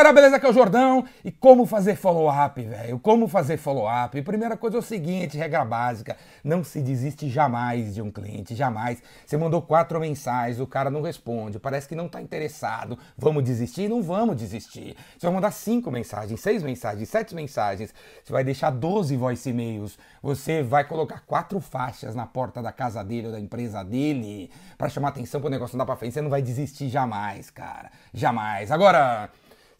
galera, beleza? Aqui é o Jordão. E como fazer follow-up, velho? Como fazer follow-up? Primeira coisa é o seguinte, regra básica, não se desiste jamais de um cliente, jamais. Você mandou quatro mensagens, o cara não responde, parece que não tá interessado. Vamos desistir? Não vamos desistir. Você vai mandar cinco mensagens, seis mensagens, sete mensagens, você vai deixar 12 voice e-mails, você vai colocar quatro faixas na porta da casa dele ou da empresa dele para chamar atenção pro negócio dar pra frente. Você não vai desistir jamais, cara. Jamais. Agora...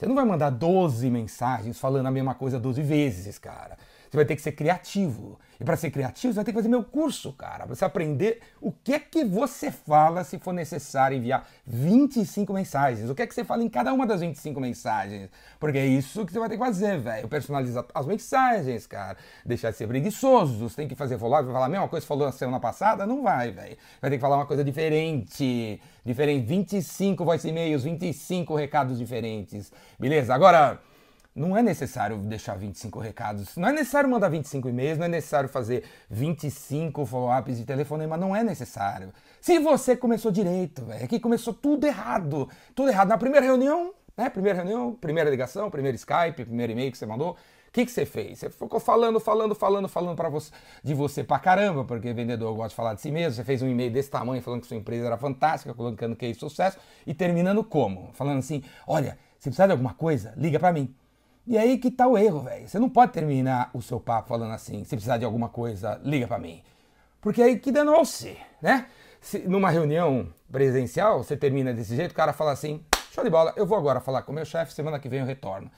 Você não vai mandar 12 mensagens falando a mesma coisa 12 vezes, cara. Você vai ter que ser criativo. E para ser criativo, você vai ter que fazer meu curso, cara. Pra você aprender o que é que você fala se for necessário enviar 25 mensagens. O que é que você fala em cada uma das 25 mensagens. Porque é isso que você vai ter que fazer, velho. Personalizar as mensagens, cara. Deixar de ser preguiçoso. Você tem que fazer follow vai falar a mesma coisa que falou na semana passada? Não vai, velho. Vai ter que falar uma coisa diferente. Diferente. 25 voice e-mails, 25 recados diferentes. Beleza? Agora não é necessário deixar 25 recados, não é necessário mandar 25 e-mails, não é necessário fazer 25 follow-ups de telefonema, não é necessário. Se você começou direito, velho, aqui começou tudo errado, tudo errado. Na primeira reunião, né, primeira reunião, primeira ligação, primeiro Skype, primeiro e-mail que você mandou, o que, que você fez? Você ficou falando, falando, falando, falando para você, de você pra caramba, porque vendedor gosta de falar de si mesmo. Você fez um e-mail desse tamanho falando que sua empresa era fantástica, colocando que é sucesso, e terminando como? Falando assim: olha, se precisar de alguma coisa, liga para mim. E aí que tá o erro, velho. Você não pode terminar o seu papo falando assim, se precisar de alguma coisa, liga para mim. Porque aí que danou-se, né? Se, numa reunião presencial, você termina desse jeito, o cara fala assim, show de bola, eu vou agora falar com o meu chefe, semana que vem eu retorno.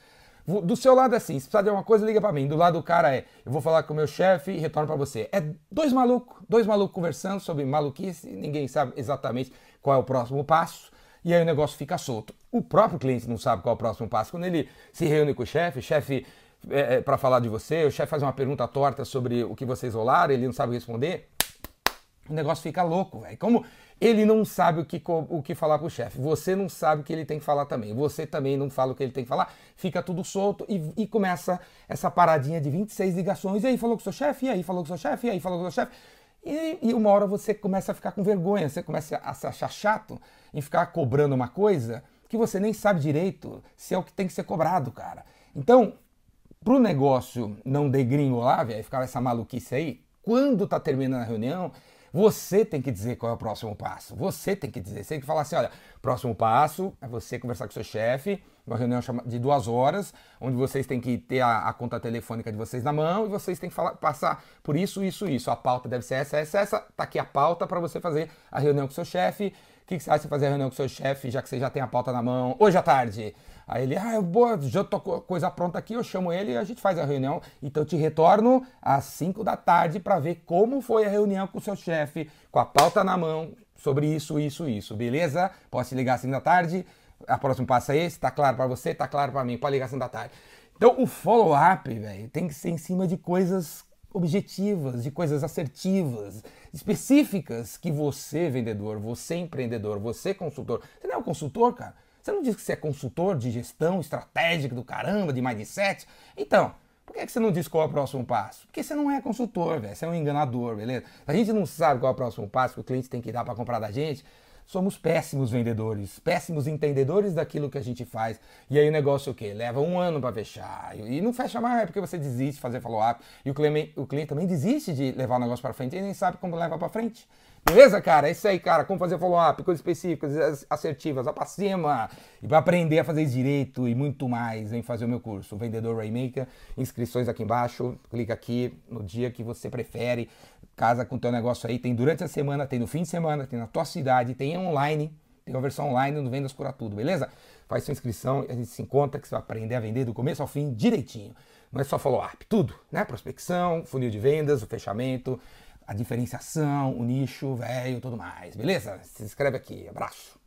Do seu lado é assim, se precisar de alguma coisa, liga para mim. Do lado do cara é, eu vou falar com o meu chefe e retorno para você. É dois malucos, dois malucos conversando sobre maluquice, ninguém sabe exatamente qual é o próximo passo e aí o negócio fica solto. O próprio cliente não sabe qual é o próximo passo. Quando ele se reúne com o chefe, o chefe é, é para falar de você, o chefe faz uma pergunta torta sobre o que vocês rolaram, ele não sabe responder, o negócio fica louco, velho. Como ele não sabe o que, o que falar pro chefe, você não sabe o que ele tem que falar também, você também não fala o que ele tem que falar, fica tudo solto e, e começa essa paradinha de 26 ligações. E aí falou com o seu chefe, e aí falou com o seu chefe, e aí falou com o seu chefe. E, e, uma hora você começa a ficar com vergonha, você começa a se achar chato em ficar cobrando uma coisa que você nem sabe direito se é o que tem que ser cobrado, cara. Então, pro negócio não degringolar, velho, ficar essa maluquice aí, quando tá terminando a reunião, você tem que dizer qual é o próximo passo. Você tem que dizer. Você tem que falar assim: olha, próximo passo é você conversar com seu chefe, uma reunião de duas horas, onde vocês têm que ter a, a, conta telefônica de vocês na mão e vocês têm que falar, passar por isso, isso, isso. A pauta deve ser essa, essa, essa. Tá aqui a pauta para você fazer a reunião com seu chefe. O que, que você acha de fazer a reunião com seu chefe, já que você já tem a pauta na mão, hoje à tarde? Aí ele, ah, vou, já tô com coisa pronta aqui, eu chamo ele e a gente faz a reunião. Então te retorno às 5 da tarde para ver como foi a reunião com o seu chefe, com a pauta na mão, sobre isso, isso, isso, beleza? Posso te ligar às 5 da tarde? A próximo passo é esse, tá claro para você, tá claro para mim, ligar às 5 da tarde. Então o follow-up, velho, tem que ser em cima de coisas objetivas, de coisas assertivas, específicas que você, vendedor, você empreendedor, você consultor, você não é um consultor, cara? Você não diz que você é consultor de gestão estratégica do caramba, de mindset? Então, por que você não diz qual é o próximo passo? Porque você não é consultor, velho. Você é um enganador, beleza? A gente não sabe qual é o próximo passo que o cliente tem que dar para comprar da gente. Somos péssimos vendedores, péssimos entendedores daquilo que a gente faz. E aí o negócio o quê? Leva um ano para fechar. E não fecha mais é porque você desiste de fazer follow-up. E o cliente, o cliente também desiste de levar o negócio para frente e nem sabe como levar para frente. Beleza, cara? É isso aí, cara. Como fazer follow-up, coisas específicas, assertivas, vai pra cima. E para aprender a fazer direito e muito mais, vem fazer o meu curso, Vendedor Raymaker. Inscrições aqui embaixo. Clica aqui no dia que você prefere. Casa com o teu negócio aí. Tem durante a semana, tem no fim de semana, tem na tua cidade, tem online. Tem uma versão online no Vendas Cura Tudo, beleza? Faz sua inscrição e a gente se encontra que você vai aprender a vender do começo ao fim direitinho. Não é só follow-up, tudo, né? Prospecção, funil de vendas, o fechamento, a diferenciação, o nicho, velho, tudo mais, beleza? Se inscreve aqui, abraço.